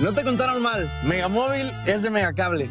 No te contaron mal, Megamóvil es de Megacable.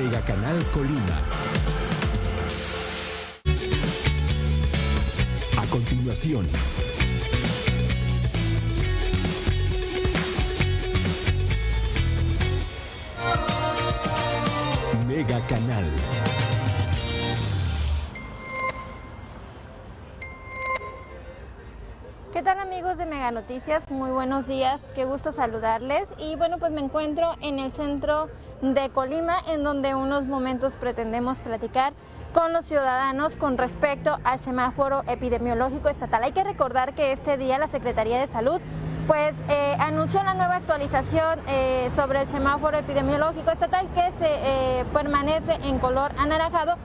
Megacanal Colima. A continuación. Mega Canal. Noticias? Muy buenos días, qué gusto saludarles. Y bueno, pues me encuentro en el centro de Colima, en donde unos momentos pretendemos platicar con los ciudadanos con respecto al semáforo epidemiológico estatal. Hay que recordar que este día la Secretaría de Salud pues eh, anunció la nueva actualización eh, sobre el semáforo epidemiológico estatal que se eh, permanece en color anaranjado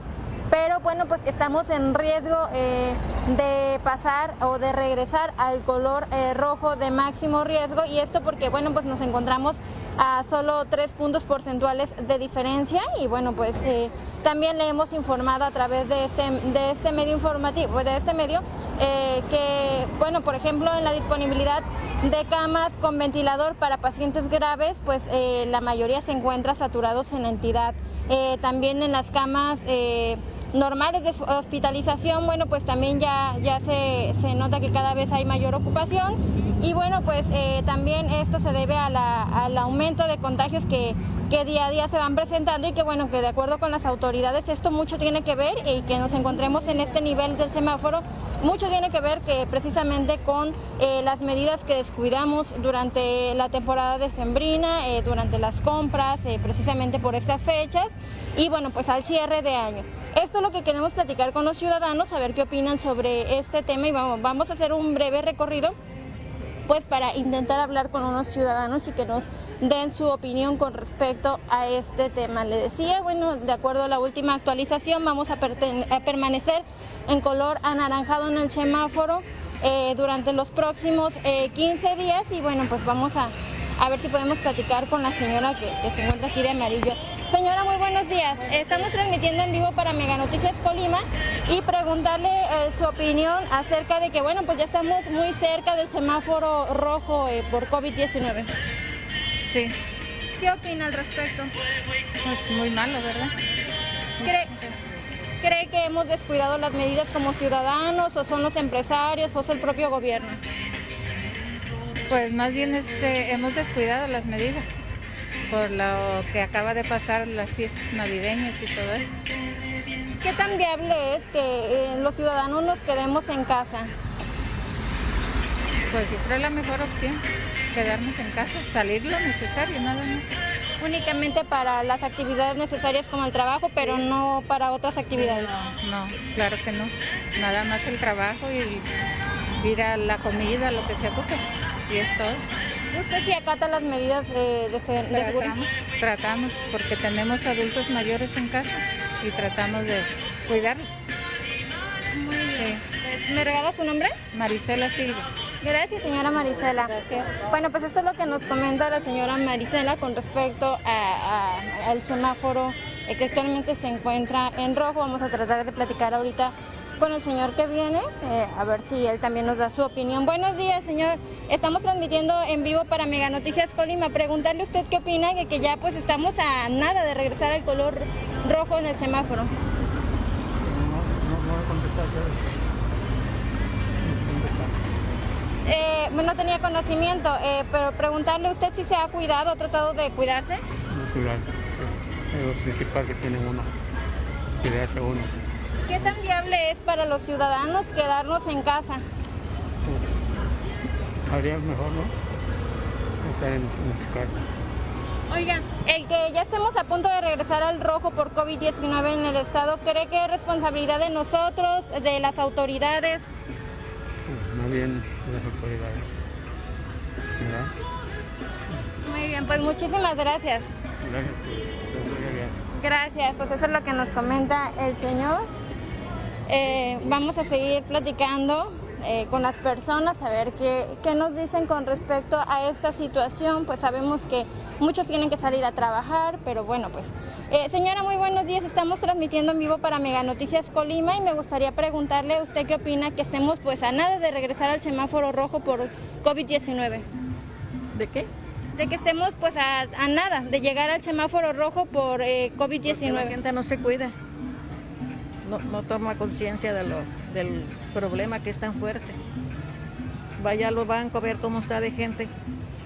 pero bueno, pues estamos en riesgo eh, de pasar o de regresar al color eh, rojo de máximo riesgo y esto porque bueno, pues nos encontramos a solo tres puntos porcentuales de diferencia y bueno, pues eh, también le hemos informado a través de este, de este medio informativo, de este medio, que bueno, por ejemplo, en la disponibilidad de camas con ventilador para pacientes graves, pues la mayoría se encuentra saturados en la entidad. también en las camas normales de hospitalización, bueno, pues también ya, ya se, nota que cada vez hay mayor ocupación y bueno, pues eh, también esto se debe al aumento de contagios que, que día a día se van presentando y que bueno, que de acuerdo con las autoridades esto mucho tiene que ver y que nos encontremos en este nivel del semáforo, mucho tiene que ver que precisamente con eh, las medidas que descuidamos durante la temporada de sembrina, eh, durante las compras, precisamente por estas fechas y bueno, pues al cierre de año. Esto es lo que queremos platicar con los ciudadanos, saber qué opinan sobre este tema y vamos, a hacer un breve recorrido pues para intentar hablar con unos ciudadanos y que nos den su opinión con respecto a este tema. Le decía, bueno, de acuerdo a la última actualización, vamos a, permanecer en color anaranjado en el semáforo eh, durante los próximos 15 eh, días y bueno, pues vamos a, ver si podemos platicar con la señora que se encuentra aquí de amarillo. Señora, muy buenos días. Estamos transmitiendo en vivo para Mega Noticias Colima y preguntarle eh, su opinión acerca de que, bueno, pues ya estamos muy cerca del semáforo rojo eh, por COVID-19. Sí. ¿Qué opina al respecto? Pues muy malo, ¿verdad? ¿Cree, ¿Cree que hemos descuidado las medidas como ciudadanos o son los empresarios o es el propio gobierno? Pues más bien este, hemos descuidado las medidas por lo que acaba de pasar las fiestas navideñas y todo eso. ¿Qué tan viable es que eh, los ciudadanos nos quedemos en casa? Pues yo creo la mejor opción, quedarnos en casa, salir lo necesario, nada más. Únicamente para las actividades necesarias como el trabajo, pero no para otras actividades. No, no, claro que no. Nada más el trabajo y ir a la comida, lo que se ocupe. Y es todo. ¿Usted sí acata las medidas de, de, seguridad? Tratamos, porque tenemos adultos mayores en casa y tratamos de cuidarlos. Muy bien. ¿Me regala su nombre? Marisela Silva. Gracias, señora Marisela. Bueno, pues esto es lo que nos comenta la señora Marisela con respecto al semáforo que actualmente se encuentra en rojo. Vamos a tratar de platicar ahorita con el señor que viene, eh, a ver si él también nos da su opinión. Buenos días, señor. Estamos transmitiendo en vivo para Mega Noticias Colima. Preguntarle usted qué opina de que ya pues estamos a nada de regresar al color rojo en el semáforo. No, no, no contestar. Eh, no tenía conocimiento, eh, pero preguntarle usted si se ha cuidado, ha tratado de cuidarse. Cuidarse. Es lo principal que tiene uno, cuidarse uno. ¿Qué tan viable es para los ciudadanos quedarnos en casa? Habría mejor, ¿no? Estar en, casa. Oiga, el que ya estemos a punto de regresar al rojo por COVID-19 en el estado, ¿cree que es responsabilidad de nosotros, de las autoridades? Más bien de las autoridades. ¿Verdad? Muy bien, pues muchísimas gracias. Gracias. Bien. Gracias, pues eso es lo que nos comenta el señor. Eh, vamos a seguir platicando eh, con las personas, a ver qué, qué nos dicen con respecto a esta situación. Pues sabemos que muchos tienen que salir a trabajar, pero bueno, pues. Eh, señora, muy buenos días. Estamos transmitiendo en vivo para Mega Noticias Colima y me gustaría preguntarle a usted qué opina que estemos pues a nada de regresar al semáforo rojo por COVID-19. ¿De qué? De que estemos pues a, a nada de llegar al semáforo rojo por eh, Porque la COVID-19. gente no se cuida. No, no toma conciencia de del problema que es tan fuerte. Vaya a los bancos a ver cómo está de gente.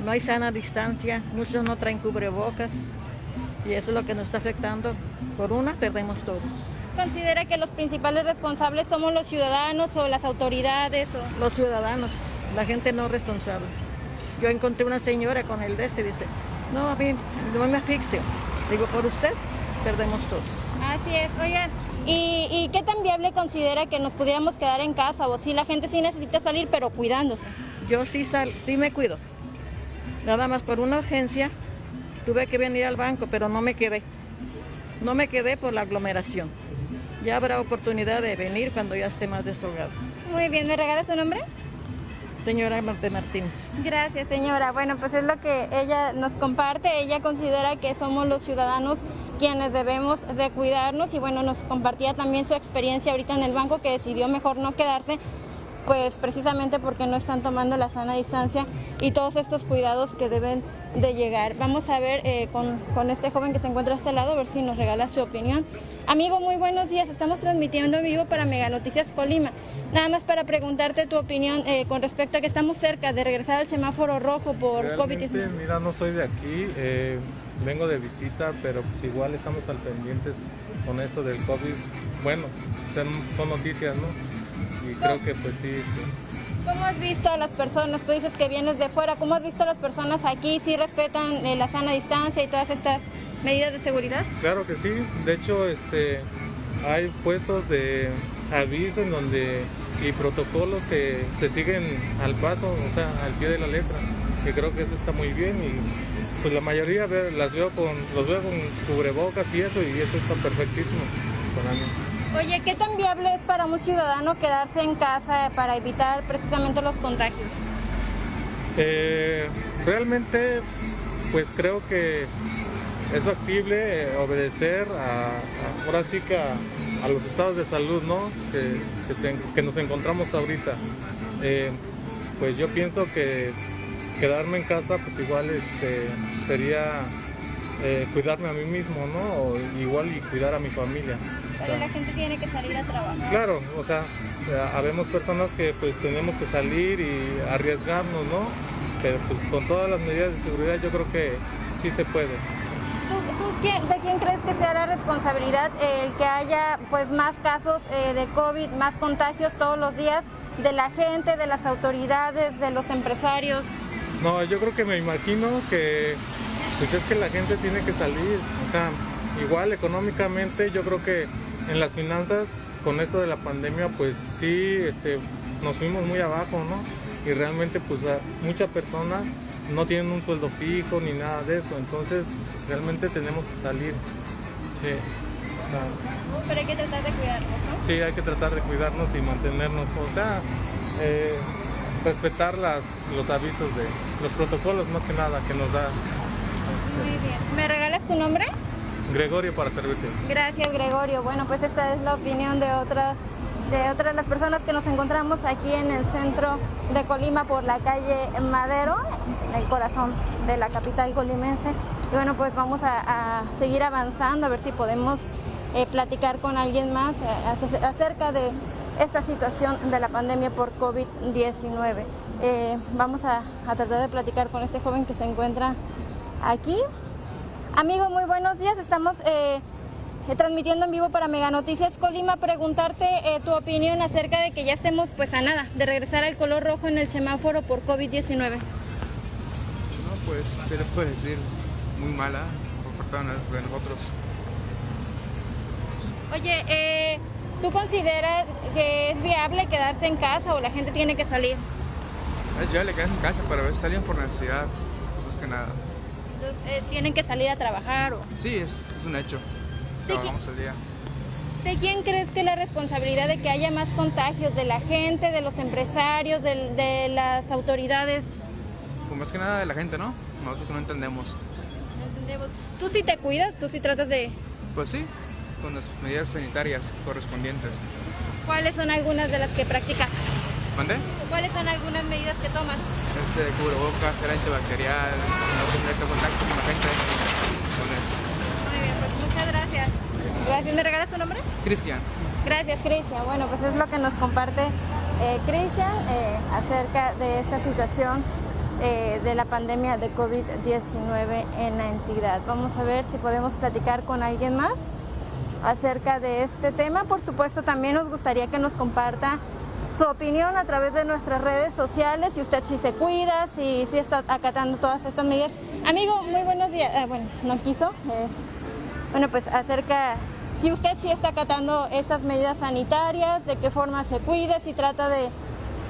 No hay sana distancia, muchos no traen cubrebocas. Y eso es lo que nos está afectando. Por una, perdemos todos. ¿Considera que los principales responsables somos los ciudadanos o las autoridades? O... Los ciudadanos, la gente no responsable. Yo encontré una señora con el de este y dice, no, a mí no me asfixio. Digo, por usted, perdemos todos. Así es, oigan. ¿Y, y qué tan viable considera que nos pudiéramos quedar en casa? O si la gente sí necesita salir, pero cuidándose. Yo sí, sal, sí me cuido. Nada más por una urgencia tuve que venir al banco, pero no me quedé. No me quedé por la aglomeración. Ya habrá oportunidad de venir cuando ya esté más desahogado. Muy bien, ¿me regala su nombre? Señora Marte Martínez. Gracias, señora. Bueno, pues es lo que ella nos comparte. Ella considera que somos los ciudadanos quienes debemos de cuidarnos y bueno, nos compartía también su experiencia ahorita en el banco que decidió mejor no quedarse, pues precisamente porque no están tomando la sana distancia y todos estos cuidados que deben de llegar. Vamos a ver eh, con, con este joven que se encuentra a este lado, a ver si nos regala su opinión. Amigo, muy buenos días. Estamos transmitiendo en vivo para Mega Noticias Colima. Nada más para preguntarte tu opinión eh, con respecto a que estamos cerca de regresar al semáforo rojo por Realmente, COVID-19. mira, no soy de aquí, eh, vengo de visita, pero pues igual estamos al pendientes con esto del COVID. Bueno, son, son noticias, ¿no? Y creo que pues sí. ¿Cómo has visto a las personas? Tú dices que vienes de fuera. ¿Cómo has visto a las personas aquí? ¿Sí respetan eh, la sana distancia y todas estas medidas de seguridad? claro que sí. De hecho, este, hay puestos de aviso en donde y protocolos que se siguen al paso, o sea, al pie de la letra. Que creo que eso está muy bien y pues la mayoría las veo con, los veo con cubrebocas y eso y eso está perfectísimo para mí. Oye, ¿qué tan viable es para un ciudadano quedarse en casa para evitar precisamente los contagios? Eh, realmente, pues creo que es factible eh, obedecer a, a- ahora sí que a, los estados de salud, ¿no? Que, nos encontramos ahorita. Eh, pues yo pienso que quedarme en casa, pues igual este, sería cuidarme a mí mismo, ¿no? O igual y cuidar a mi familia. O sea, la gente tiene que salir a trabajar. Claro, o sea, eh, habemos personas que pues tenemos que salir y arriesgarnos, ¿no? Pero pues con todas las medidas de seguridad yo creo que sí se puede. ¿Tú, tú quién- de quién crees que sea la responsabilidad eh, el que haya pues más casos eh, de COVID, más contagios todos los días? ¿De la gente, de las autoridades, de los empresarios? No, yo creo que me imagino que pues es que la gente tiene que salir, o sea, igual económicamente yo creo que en las finanzas con esto de la pandemia pues sí este, nos fuimos muy abajo, ¿no? Y realmente pues muchas personas no tienen un sueldo fijo ni nada de eso, entonces realmente tenemos que salir. Sí, Pero hay que tratar de cuidarnos, ¿no? Sí, hay que tratar de cuidarnos y mantenernos, o sea, eh, respetar las, los avisos de los protocolos más que nada que nos da Muy bien. ¿Me regalas tu nombre? Gregorio para servirte. Gracias, Gregorio. Bueno, pues esta es la opinión de otras de otras las personas que nos encontramos aquí en el centro de Colima por la calle Madero, en el corazón de la capital colimense. Y bueno, pues vamos a, seguir avanzando, a ver si podemos eh, platicar con alguien más eh, ace- acerca de esta situación de la pandemia por COVID-19. Eh, vamos a, a tratar de platicar con este joven que se encuentra aquí. Amigo, muy buenos días. Estamos eh, transmitiendo en vivo para Mega Noticias Colima. Preguntarte eh, tu opinión acerca de que ya estemos pues a nada de regresar al color rojo en el semáforo por COVID-19. No, pues, ¿qué les puedo decir? muy mala por parte de nosotros. Oye, eh, ¿tú consideras que es viable quedarse en casa o la gente tiene que salir? Es viable quedarse en casa, pero a veces salen por necesidad, más que nada. Entonces, eh, ¿Tienen que salir a trabajar o...? Sí, es, es un hecho. ¿De Trabajamos el día. ¿De quién crees que es la responsabilidad de que haya más contagios? ¿De la gente, de los empresarios, de, de las autoridades? Pues más que nada de la gente, ¿no? Nosotros no entendemos. No entendemos. ¿Tú sí te cuidas? ¿Tú sí tratas de...? Pues sí, con las medidas sanitarias correspondientes. ¿Cuáles son algunas de las que practicas? ¿Mandé? ¿Cuáles son algunas medidas que tomas? Este cubrebocas, gel antibacterial, no tener contacto con la gente. Con eso. Muy bien, pues muchas gracias. Gracias. ¿Me regalas tu nombre? Cristian. Gracias, Cristian. Bueno, pues es lo que nos comparte eh, Cristian eh, acerca de esta situación eh, de la pandemia de COVID-19 en la entidad. Vamos a ver si podemos platicar con alguien más acerca de este tema. Por supuesto, también nos gustaría que nos comparta su opinión a través de nuestras redes sociales, si usted sí se cuida, si, si está acatando todas estas medidas. Amigo, muy buenos días. Ah, bueno, no quiso. Eh, bueno, pues acerca, si usted sí está acatando estas medidas sanitarias, de qué forma se cuida, si trata de,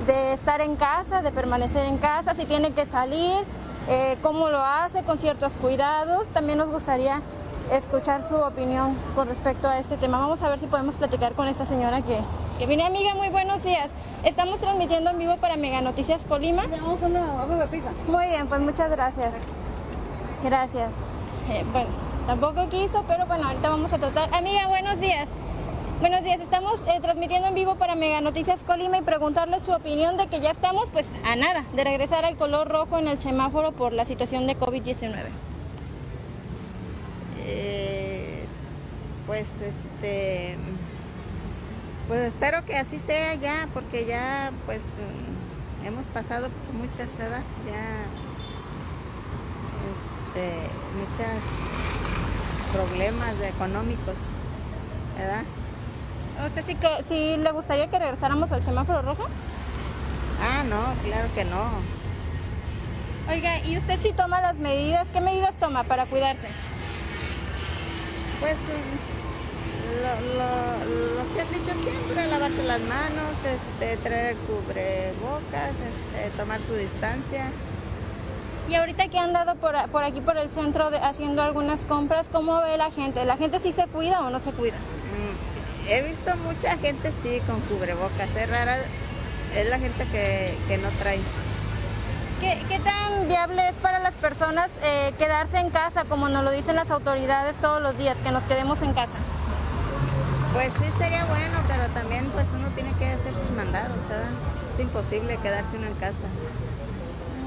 de estar en casa, de permanecer en casa, si tiene que salir, eh, cómo lo hace, con ciertos cuidados. También nos gustaría escuchar su opinión con respecto a este tema. Vamos a ver si podemos platicar con esta señora que, que viene. Amiga, muy buenos días. Estamos transmitiendo en vivo para Mega Noticias Colima. Muy bien, pues muchas gracias. Gracias. Eh, bueno, tampoco quiso, pero bueno, ahorita vamos a tratar. Amiga, buenos días. Buenos días, estamos eh, transmitiendo en vivo para Mega Noticias Colima y preguntarle su opinión de que ya estamos pues a nada de regresar al color rojo en el semáforo por la situación de COVID-19. Eh, pues este pues espero que así sea ya porque ya pues mm, hemos pasado por muchas ¿verdad? ya este muchos problemas económicos ¿verdad? ¿Usted sí, co- sí le gustaría que regresáramos al semáforo rojo? ah no claro que no Oiga, ¿y usted sí toma las medidas? ¿Qué medidas toma para cuidarse? Pues mm, lo, lo- lo que han dicho siempre, lavarse las manos, este, traer cubrebocas, este, tomar su distancia. Y ahorita que han dado por, por aquí, por el centro, de- haciendo algunas compras, ¿cómo ve la gente? ¿La gente sí se cuida o no se cuida? Mm, He visto mucha gente sí con cubrebocas, es rara, es la gente que, que no trae. ¿Qué, qué tan viable es para las personas eh, quedarse en casa, como nos lo dicen las autoridades todos los días, que nos quedemos en casa? Pues sí sería bueno, pero también pues uno tiene que hacer sus mandados, ¿verdad? Es imposible quedarse uno en casa.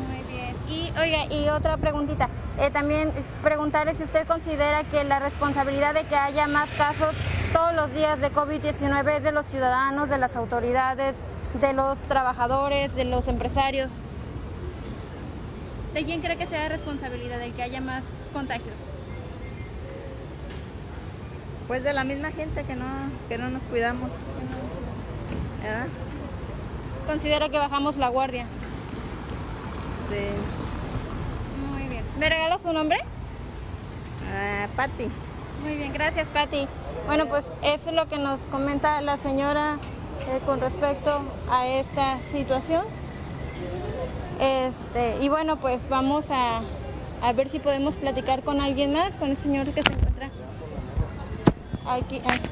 Muy bien. Y oiga, y otra preguntita. Eh, también preguntarle si usted considera que la responsabilidad de que haya más casos todos los días de COVID-19 es de los ciudadanos, de las autoridades, de los trabajadores, de los empresarios. ¿De quién cree que sea responsabilidad de que haya más contagios? Pues de la misma gente que no, que no nos cuidamos. ¿verdad? Considera que bajamos la guardia. Sí. Muy bien. ¿Me regala su nombre? Ah, Pati. Muy bien, gracias Patti. Bueno, pues eso es lo que nos comenta la señora eh, con respecto a esta situación. Este, y bueno, pues vamos a, a ver si podemos platicar con alguien más, con el señor que se encuentra aquí. aquí.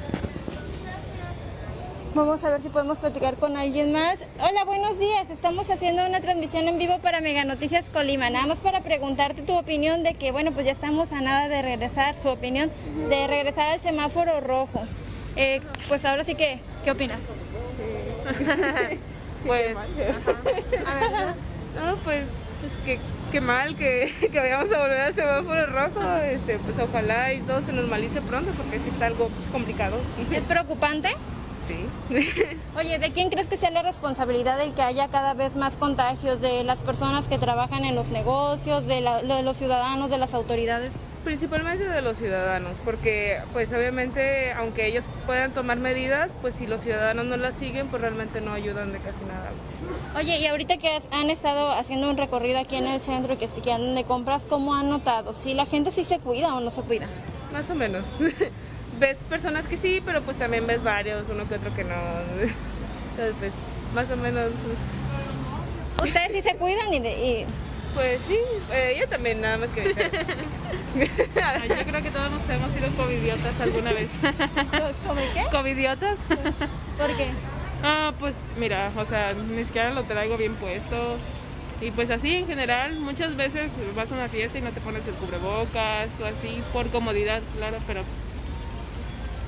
Vamos a ver si podemos platicar con alguien más. Hola, buenos días. Estamos haciendo una transmisión en vivo para Mega Noticias Colima. Nada más para preguntarte tu opinión de que, bueno, pues ya estamos a nada de regresar, su opinión de regresar al semáforo rojo. Eh, pues ahora sí que, ¿qué opinas? Pues, no, pues, pues que, que mal que, que vayamos a volver al semáforo rojo. Este, pues ojalá y todo se normalice pronto porque sí está algo complicado. ¿Es preocupante? Sí. Oye, ¿de quién crees que sea la responsabilidad de que haya cada vez más contagios? ¿De las personas que trabajan en los negocios, de, la- de los ciudadanos, de las autoridades? Principalmente de los ciudadanos, porque pues obviamente aunque ellos puedan tomar medidas, pues si los ciudadanos no las siguen, pues realmente no ayudan de casi nada. Oye, y ahorita que han estado haciendo un recorrido aquí en el centro y que, que andan de compras, ¿cómo han notado? ¿Si la gente sí se cuida o no se cuida? Más o menos. ves personas que sí, pero pues también ves varios, uno que otro que no. Entonces, pues, más o menos. ¿Ustedes sí se cuidan? Y, y... Pues sí, eh, yo también, nada más que yo creo que todos nos hemos sido covidiotas alguna vez. ¿Cómo qué? Covidiotas. ¿Por qué? Ah, pues mira, o sea, ni siquiera lo traigo bien puesto. Y pues así en general, muchas veces vas a una fiesta y no te pones el cubrebocas o así, por comodidad, claro, pero...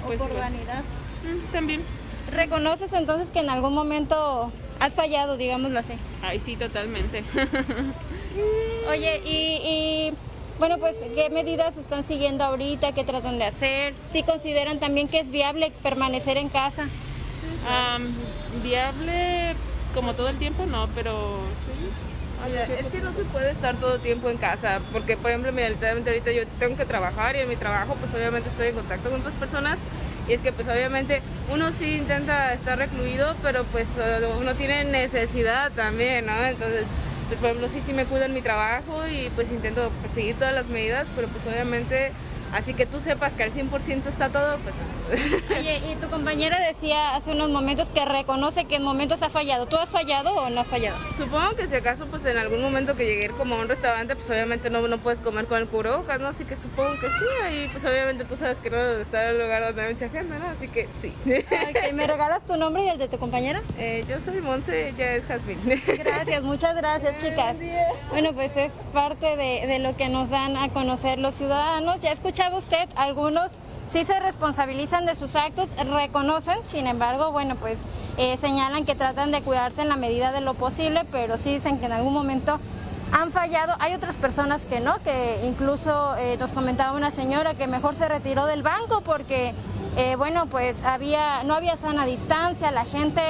Pues, o por vanidad. Mm, también. ¿Reconoces entonces que en algún momento has fallado, digámoslo así? Ay, sí, totalmente. Oye, y, bueno, pues, ¿qué medidas están siguiendo ahorita? ¿Qué tratan de hacer? ¿Sí consideran también que es viable permanecer en casa? viable como todo el tiempo, no, pero sí. es que no se puede estar todo el tiempo en casa, porque por ejemplo, mira, ahorita yo tengo que trabajar y en mi trabajo pues obviamente estoy en contacto con otras personas y es que pues obviamente uno sí intenta estar recluido, pero pues uno tiene necesidad también, ¿no? Entonces pues por ejemplo sí, sí me cuido en mi trabajo y pues intento pues, seguir todas las medidas, pero pues obviamente así que tú sepas que al 100% está todo, pues... Oye, y tu compañera decía hace unos momentos que reconoce que en momentos ha fallado. ¿Tú has fallado o no has fallado? Supongo que si acaso, pues en algún momento que llegué como a un restaurante, pues obviamente no, no puedes comer con el cubrebocas, ¿no? Así que supongo que sí, ahí pues obviamente tú sabes que no estar en un lugar donde hay mucha gente, ¿no? Así que sí. ¿Me regalas tu nombre y el de tu compañera? Eh, yo soy Monse, ella es Jasmine. Gracias, muchas gracias, chicas. Bueno, pues es parte de, de lo que nos dan a conocer los ciudadanos. Ya escuchaba usted algunos sí se responsabilizan de sus actos, reconocen, sin embargo, bueno, pues eh, señalan que tratan de cuidarse en la medida de lo posible, pero sí dicen que en algún momento han fallado. Hay otras personas que no, que incluso eh, nos comentaba una señora que mejor se retiró del banco porque, eh, bueno, pues había, no había sana distancia, la gente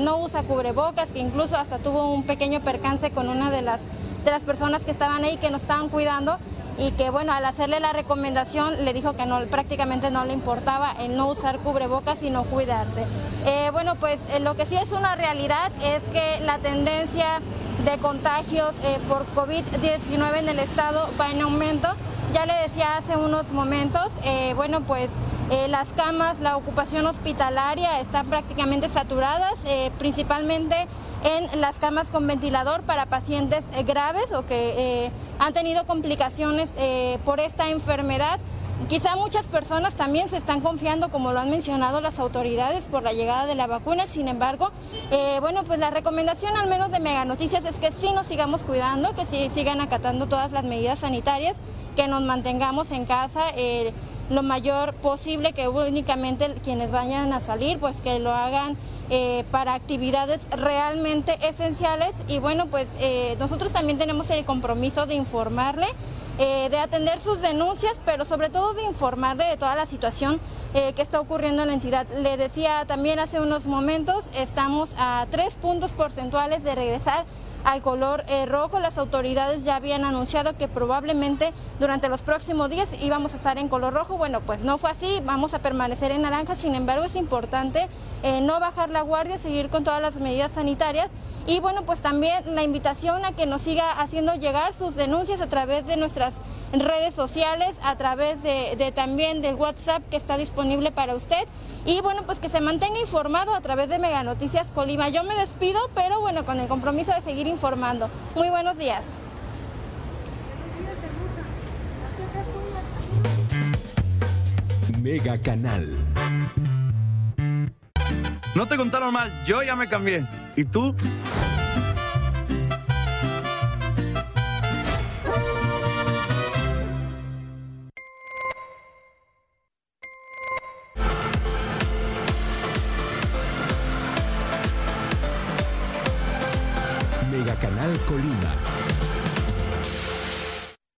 no usa cubrebocas, que incluso hasta tuvo un pequeño percance con una de las, de las personas que estaban ahí, que nos estaban cuidando y que bueno, al hacerle la recomendación le dijo que no, prácticamente no le importaba el no usar cubrebocas sino cuidarse. Eh, bueno, pues eh, lo que sí es una realidad es que la tendencia de contagios eh, por COVID-19 en el estado va en aumento. Ya le decía hace unos momentos, bueno, pues las camas, la ocupación hospitalaria están prácticamente saturadas, principalmente en las camas con ventilador para pacientes eh, graves o que eh, han tenido complicaciones eh, por esta enfermedad. Quizá muchas personas también se están confiando, como lo han mencionado las autoridades, por la llegada de la vacuna. Sin embargo, bueno, pues la recomendación al menos de Mega Noticias es que sí nos sigamos cuidando, que sí sigan acatando todas las medidas sanitarias, que nos mantengamos en casa lo mayor posible, que únicamente quienes vayan a salir, pues que lo hagan eh, para actividades realmente esenciales y bueno, pues eh, nosotros también tenemos el compromiso de informarle, eh, de atender sus denuncias, pero sobre todo de informarle de toda la situación que está ocurriendo en la entidad. Le decía también hace unos momentos, estamos a tres puntos porcentuales de regresar al color eh, rojo. Las autoridades ya habían anunciado que probablemente durante los próximos días íbamos a estar en color rojo. Bueno, pues no fue así, vamos a permanecer en naranja. Sin embargo, es importante eh, no bajar la guardia, seguir con todas las medidas sanitarias. Y bueno, pues también la invitación a que nos siga haciendo llegar sus denuncias a través de nuestras redes sociales, a través de, también del WhatsApp que está disponible para usted. Y bueno, pues que se mantenga informado a través de Mega Noticias Colima. Yo me despido, pero bueno, con el compromiso de seguir informando. Muy buenos días. Mega Canal. No te contaron mal, yo ya me cambié. ¿Y tú?